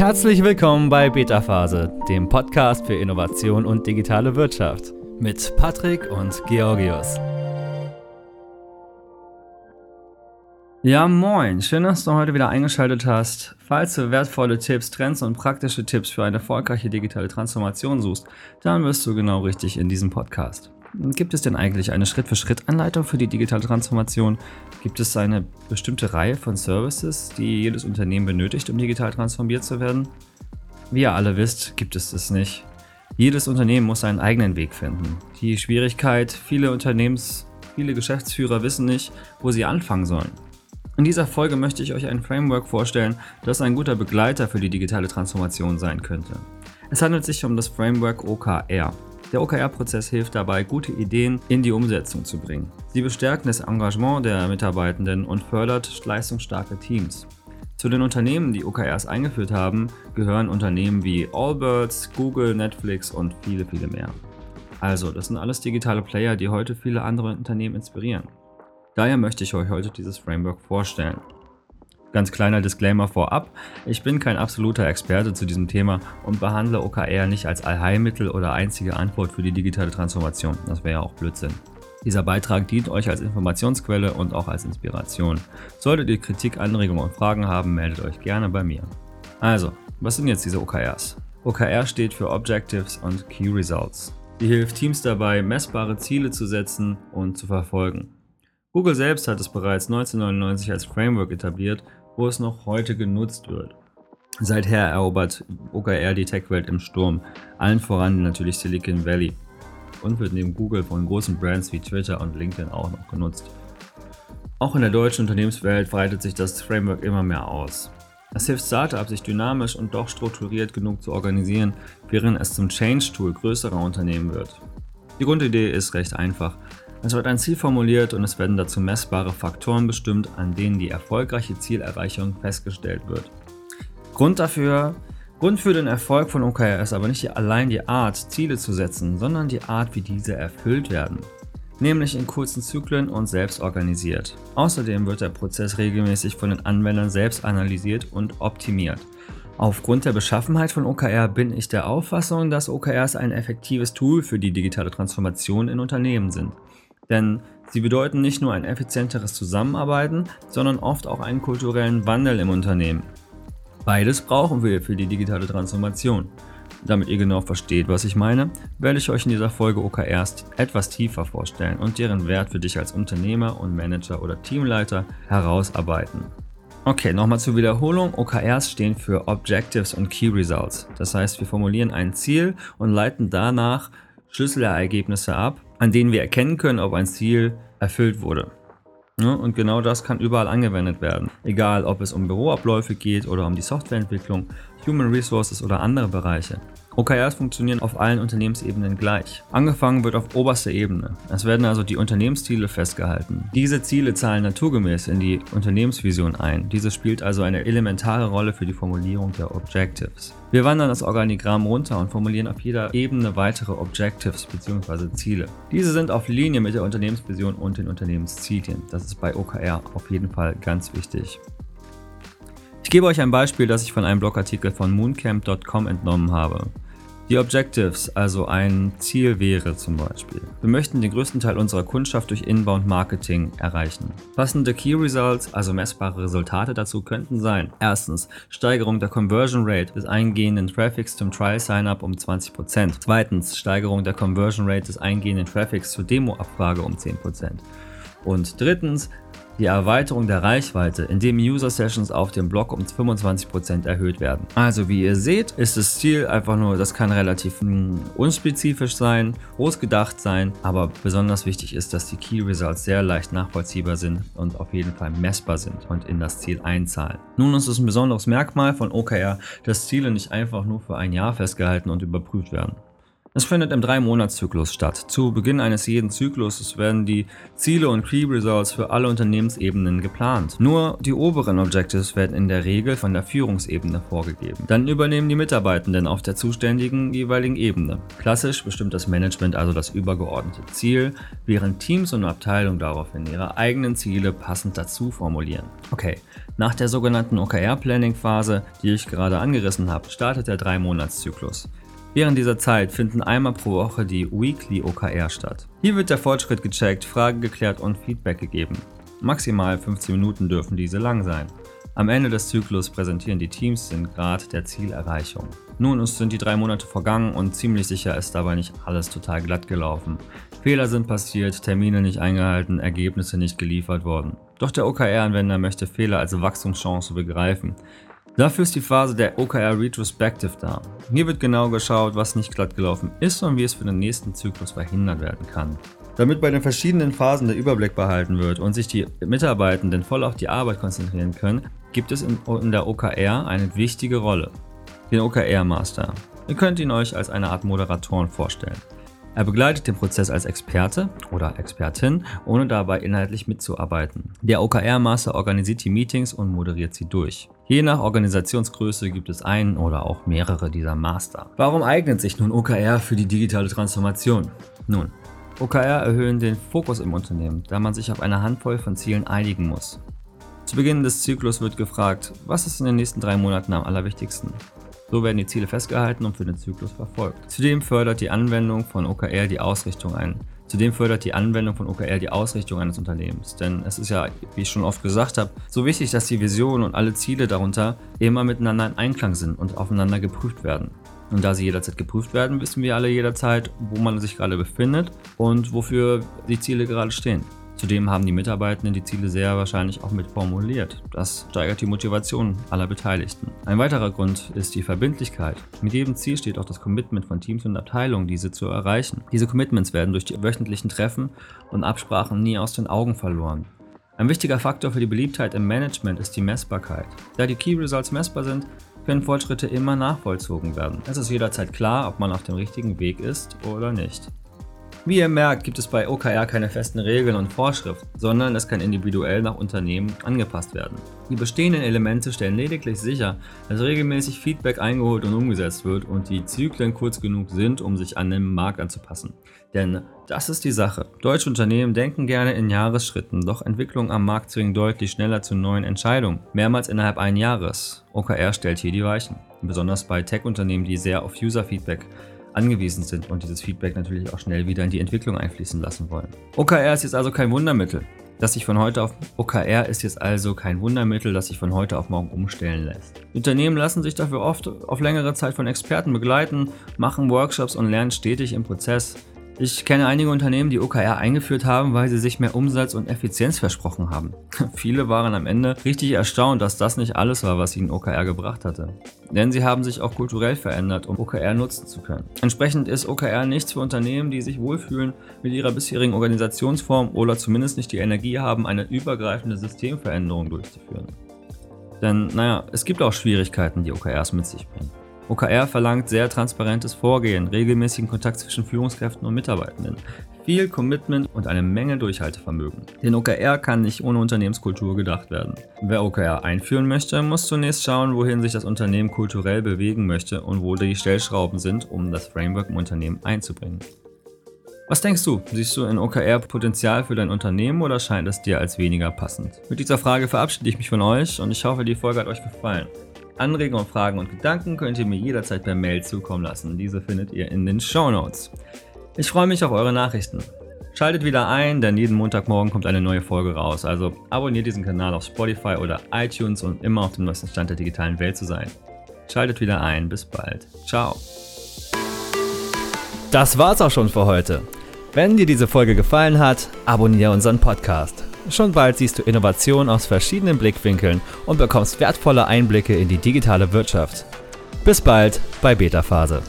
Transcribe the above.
Herzlich willkommen bei Beta Phase, dem Podcast für Innovation und digitale Wirtschaft mit Patrick und Georgios. Ja, moin, schön, dass du heute wieder eingeschaltet hast. Falls du wertvolle Tipps, Trends und praktische Tipps für eine erfolgreiche digitale Transformation suchst, dann wirst du genau richtig in diesem Podcast. Gibt es denn eigentlich eine Schritt-für-Schritt-Anleitung für die digitale Transformation? Gibt es eine bestimmte Reihe von Services, die jedes Unternehmen benötigt, um digital transformiert zu werden? Wie ihr alle wisst, gibt es das nicht. Jedes Unternehmen muss seinen eigenen Weg finden. Die Schwierigkeit, viele Unternehmens, viele Geschäftsführer wissen nicht, wo sie anfangen sollen. In dieser Folge möchte ich euch ein Framework vorstellen, das ein guter Begleiter für die digitale Transformation sein könnte. Es handelt sich um das Framework OKR. Der OKR-Prozess hilft dabei, gute Ideen in die Umsetzung zu bringen. Sie bestärken das Engagement der Mitarbeitenden und fördert leistungsstarke Teams. Zu den Unternehmen, die OKRs eingeführt haben, gehören Unternehmen wie Allbirds, Google, Netflix und viele, viele mehr. Also, das sind alles digitale Player, die heute viele andere Unternehmen inspirieren. Daher möchte ich euch heute dieses Framework vorstellen. Ganz kleiner Disclaimer vorab, ich bin kein absoluter Experte zu diesem Thema und behandle OKR nicht als Allheilmittel oder einzige Antwort für die digitale Transformation. Das wäre ja auch Blödsinn. Dieser Beitrag dient euch als Informationsquelle und auch als Inspiration. Solltet ihr Kritik, Anregungen und Fragen haben, meldet euch gerne bei mir. Also, was sind jetzt diese OKRs? OKR steht für Objectives und Key Results. Die hilft Teams dabei, messbare Ziele zu setzen und zu verfolgen. Google selbst hat es bereits 1999 als Framework etabliert wo es noch heute genutzt wird. Seither erobert OKR die Tech-Welt im Sturm, allen voran natürlich Silicon Valley und wird neben Google von großen Brands wie Twitter und LinkedIn auch noch genutzt. Auch in der deutschen Unternehmenswelt breitet sich das Framework immer mehr aus. Es hilft Startups, sich dynamisch und doch strukturiert genug zu organisieren, während es zum Change-Tool größerer Unternehmen wird. Die Grundidee ist recht einfach. Es wird ein Ziel formuliert und es werden dazu messbare Faktoren bestimmt, an denen die erfolgreiche Zielerreichung festgestellt wird. Grund dafür, Grund für den Erfolg von OKR ist aber nicht allein die Art, Ziele zu setzen, sondern die Art, wie diese erfüllt werden. Nämlich in kurzen Zyklen und selbst organisiert. Außerdem wird der Prozess regelmäßig von den Anwendern selbst analysiert und optimiert. Aufgrund der Beschaffenheit von OKR bin ich der Auffassung, dass OKRs ein effektives Tool für die digitale Transformation in Unternehmen sind. Denn sie bedeuten nicht nur ein effizienteres Zusammenarbeiten, sondern oft auch einen kulturellen Wandel im Unternehmen. Beides brauchen wir für die digitale Transformation. Damit ihr genau versteht, was ich meine, werde ich euch in dieser Folge OKRs etwas tiefer vorstellen und deren Wert für dich als Unternehmer und Manager oder Teamleiter herausarbeiten. Okay, nochmal zur Wiederholung. OKRs stehen für Objectives und Key Results. Das heißt, wir formulieren ein Ziel und leiten danach Schlüsselergebnisse ab, an denen wir erkennen können, ob ein Ziel erfüllt wurde. Ja, und genau das kann überall angewendet werden. Egal, ob es um Büroabläufe geht oder um die Softwareentwicklung, Human Resources oder andere Bereiche. OKRs funktionieren auf allen Unternehmensebenen gleich. Angefangen wird auf oberster Ebene. Es werden also die Unternehmensziele festgehalten. Diese Ziele zahlen naturgemäß in die Unternehmensvision ein. Diese spielt also eine elementare Rolle für die Formulierung der Objectives. Wir wandern das Organigramm runter und formulieren auf jeder Ebene weitere Objectives bzw. Ziele. Diese sind auf Linie mit der Unternehmensvision und den Unternehmenszielen. Das ist bei OKR auf jeden Fall ganz wichtig. Ich gebe euch ein Beispiel, das ich von einem Blogartikel von mooncamp.com entnommen habe. Die Objectives, also ein Ziel wäre zum Beispiel. Wir möchten den größten Teil unserer Kundschaft durch Inbound Marketing erreichen. Passende Key Results, also messbare Resultate dazu könnten sein. Erstens, Steigerung der Conversion Rate des eingehenden Traffics zum Trial Sign-up um 20%. Zweitens, Steigerung der Conversion Rate des eingehenden Traffics zur Demo-Abfrage um 10%. Und drittens, die Erweiterung der Reichweite, indem User Sessions auf dem Blog um 25% erhöht werden. Also wie ihr seht, ist das Ziel einfach nur, das kann relativ hm, unspezifisch sein, groß gedacht sein, aber besonders wichtig ist, dass die Key Results sehr leicht nachvollziehbar sind und auf jeden Fall messbar sind und in das Ziel einzahlen. Nun ist es ein besonderes Merkmal von OKR, dass Ziele nicht einfach nur für ein Jahr festgehalten und überprüft werden. Es findet im Drei-Monats-Zyklus statt. Zu Beginn eines jeden Zykluses werden die Ziele und Key Results für alle Unternehmensebenen geplant. Nur die oberen Objectives werden in der Regel von der Führungsebene vorgegeben. Dann übernehmen die Mitarbeitenden auf der zuständigen jeweiligen Ebene. Klassisch bestimmt das Management also das übergeordnete Ziel, während Teams und Abteilungen daraufhin ihre eigenen Ziele passend dazu formulieren. Okay, nach der sogenannten OKR-Planning-Phase, die ich gerade angerissen habe, startet der Drei-Monats-Zyklus. Während dieser Zeit finden einmal pro Woche die Weekly OKR statt. Hier wird der Fortschritt gecheckt, Fragen geklärt und Feedback gegeben. Maximal 15 Minuten dürfen diese lang sein. Am Ende des Zyklus präsentieren die Teams den Grad der Zielerreichung. Nun, sind die drei Monate vergangen und ziemlich sicher ist dabei nicht alles total glatt gelaufen. Fehler sind passiert, Termine nicht eingehalten, Ergebnisse nicht geliefert worden. Doch der OKR-Anwender möchte Fehler als Wachstumschance begreifen. Dafür ist die Phase der OKR Retrospective da. Hier wird genau geschaut, was nicht glatt gelaufen ist und wie es für den nächsten Zyklus verhindert werden kann. Damit bei den verschiedenen Phasen der Überblick behalten wird und sich die Mitarbeitenden voll auf die Arbeit konzentrieren können, gibt es in der OKR eine wichtige Rolle, den OKR Master. Ihr könnt ihn euch als eine Art Moderatoren vorstellen. Er begleitet den Prozess als Experte oder Expertin, ohne dabei inhaltlich mitzuarbeiten. Der OKR-Master organisiert die Meetings und moderiert sie durch. Je nach Organisationsgröße gibt es einen oder auch mehrere dieser Master. Warum eignet sich nun OKR für die digitale Transformation? Nun, OKR erhöhen den Fokus im Unternehmen, da man sich auf eine Handvoll von Zielen einigen muss. Zu Beginn des Zyklus wird gefragt, was ist in den nächsten drei Monaten am allerwichtigsten? So werden die Ziele festgehalten und für den Zyklus verfolgt. Zudem fördert die Anwendung von OKR die Ausrichtung ein. Zudem fördert die Anwendung von OKR die Ausrichtung eines Unternehmens. Denn es ist ja, wie ich schon oft gesagt habe, so wichtig, dass die Vision und alle Ziele darunter immer miteinander in Einklang sind und aufeinander geprüft werden. Und da sie jederzeit geprüft werden, wissen wir alle jederzeit, wo man sich gerade befindet und wofür die Ziele gerade stehen. Zudem haben die Mitarbeitenden die Ziele sehr wahrscheinlich auch mit formuliert. Das steigert die Motivation aller Beteiligten. Ein weiterer Grund ist die Verbindlichkeit. Mit jedem Ziel steht auch das Commitment von Teams und Abteilungen, diese zu erreichen. Diese Commitments werden durch die wöchentlichen Treffen und Absprachen nie aus den Augen verloren. Ein wichtiger Faktor für die Beliebtheit im Management ist die Messbarkeit. Da die Key Results messbar sind, können Fortschritte immer nachvollzogen werden. Es ist jederzeit klar, ob man auf dem richtigen Weg ist oder nicht. Wie ihr merkt, gibt es bei OKR keine festen Regeln und Vorschriften, sondern es kann individuell nach Unternehmen angepasst werden. Die bestehenden Elemente stellen lediglich sicher, dass regelmäßig Feedback eingeholt und umgesetzt wird und die Zyklen kurz genug sind, um sich an den Markt anzupassen. Denn das ist die Sache. Deutsche Unternehmen denken gerne in Jahresschritten, doch Entwicklungen am Markt zwingen deutlich schneller zu neuen Entscheidungen, mehrmals innerhalb ein Jahres. OKR stellt hier die Weichen. Besonders bei Tech-Unternehmen, die sehr auf User-Feedback angewiesen sind und dieses Feedback natürlich auch schnell wieder in die Entwicklung einfließen lassen wollen. OKR ist jetzt also kein Wundermittel, das sich von heute auf OKR ist jetzt also kein Wundermittel, das sich von heute auf morgen umstellen lässt. Unternehmen lassen sich dafür oft auf längere Zeit von Experten begleiten, machen Workshops und lernen stetig im Prozess. Ich kenne einige Unternehmen, die OKR eingeführt haben, weil sie sich mehr Umsatz und Effizienz versprochen haben. Viele waren am Ende richtig erstaunt, dass das nicht alles war, was ihnen OKR gebracht hatte. Denn sie haben sich auch kulturell verändert, um OKR nutzen zu können. Entsprechend ist OKR nichts für Unternehmen, die sich wohlfühlen mit ihrer bisherigen Organisationsform oder zumindest nicht die Energie haben, eine übergreifende Systemveränderung durchzuführen. Denn, naja, es gibt auch Schwierigkeiten, die OKRs mit sich bringen. OKR verlangt sehr transparentes Vorgehen, regelmäßigen Kontakt zwischen Führungskräften und Mitarbeitenden, viel Commitment und eine Menge Durchhaltevermögen. Denn OKR kann nicht ohne Unternehmenskultur gedacht werden. Wer OKR einführen möchte, muss zunächst schauen, wohin sich das Unternehmen kulturell bewegen möchte und wo die Stellschrauben sind, um das Framework im Unternehmen einzubringen. Was denkst du? Siehst du in OKR Potenzial für dein Unternehmen oder scheint es dir als weniger passend? Mit dieser Frage verabschiede ich mich von euch und ich hoffe, die Folge hat euch gefallen. Anregungen, Fragen und Gedanken könnt ihr mir jederzeit per Mail zukommen lassen. Diese findet ihr in den Show Notes. Ich freue mich auf eure Nachrichten. Schaltet wieder ein, denn jeden Montagmorgen kommt eine neue Folge raus. Also abonniert diesen Kanal auf Spotify oder iTunes, um immer auf dem neuesten Stand der digitalen Welt zu sein. Schaltet wieder ein, bis bald. Ciao. Das war's auch schon für heute. Wenn dir diese Folge gefallen hat, abonniere unseren Podcast. Schon bald siehst du Innovationen aus verschiedenen Blickwinkeln und bekommst wertvolle Einblicke in die digitale Wirtschaft. Bis bald bei Beta Phase.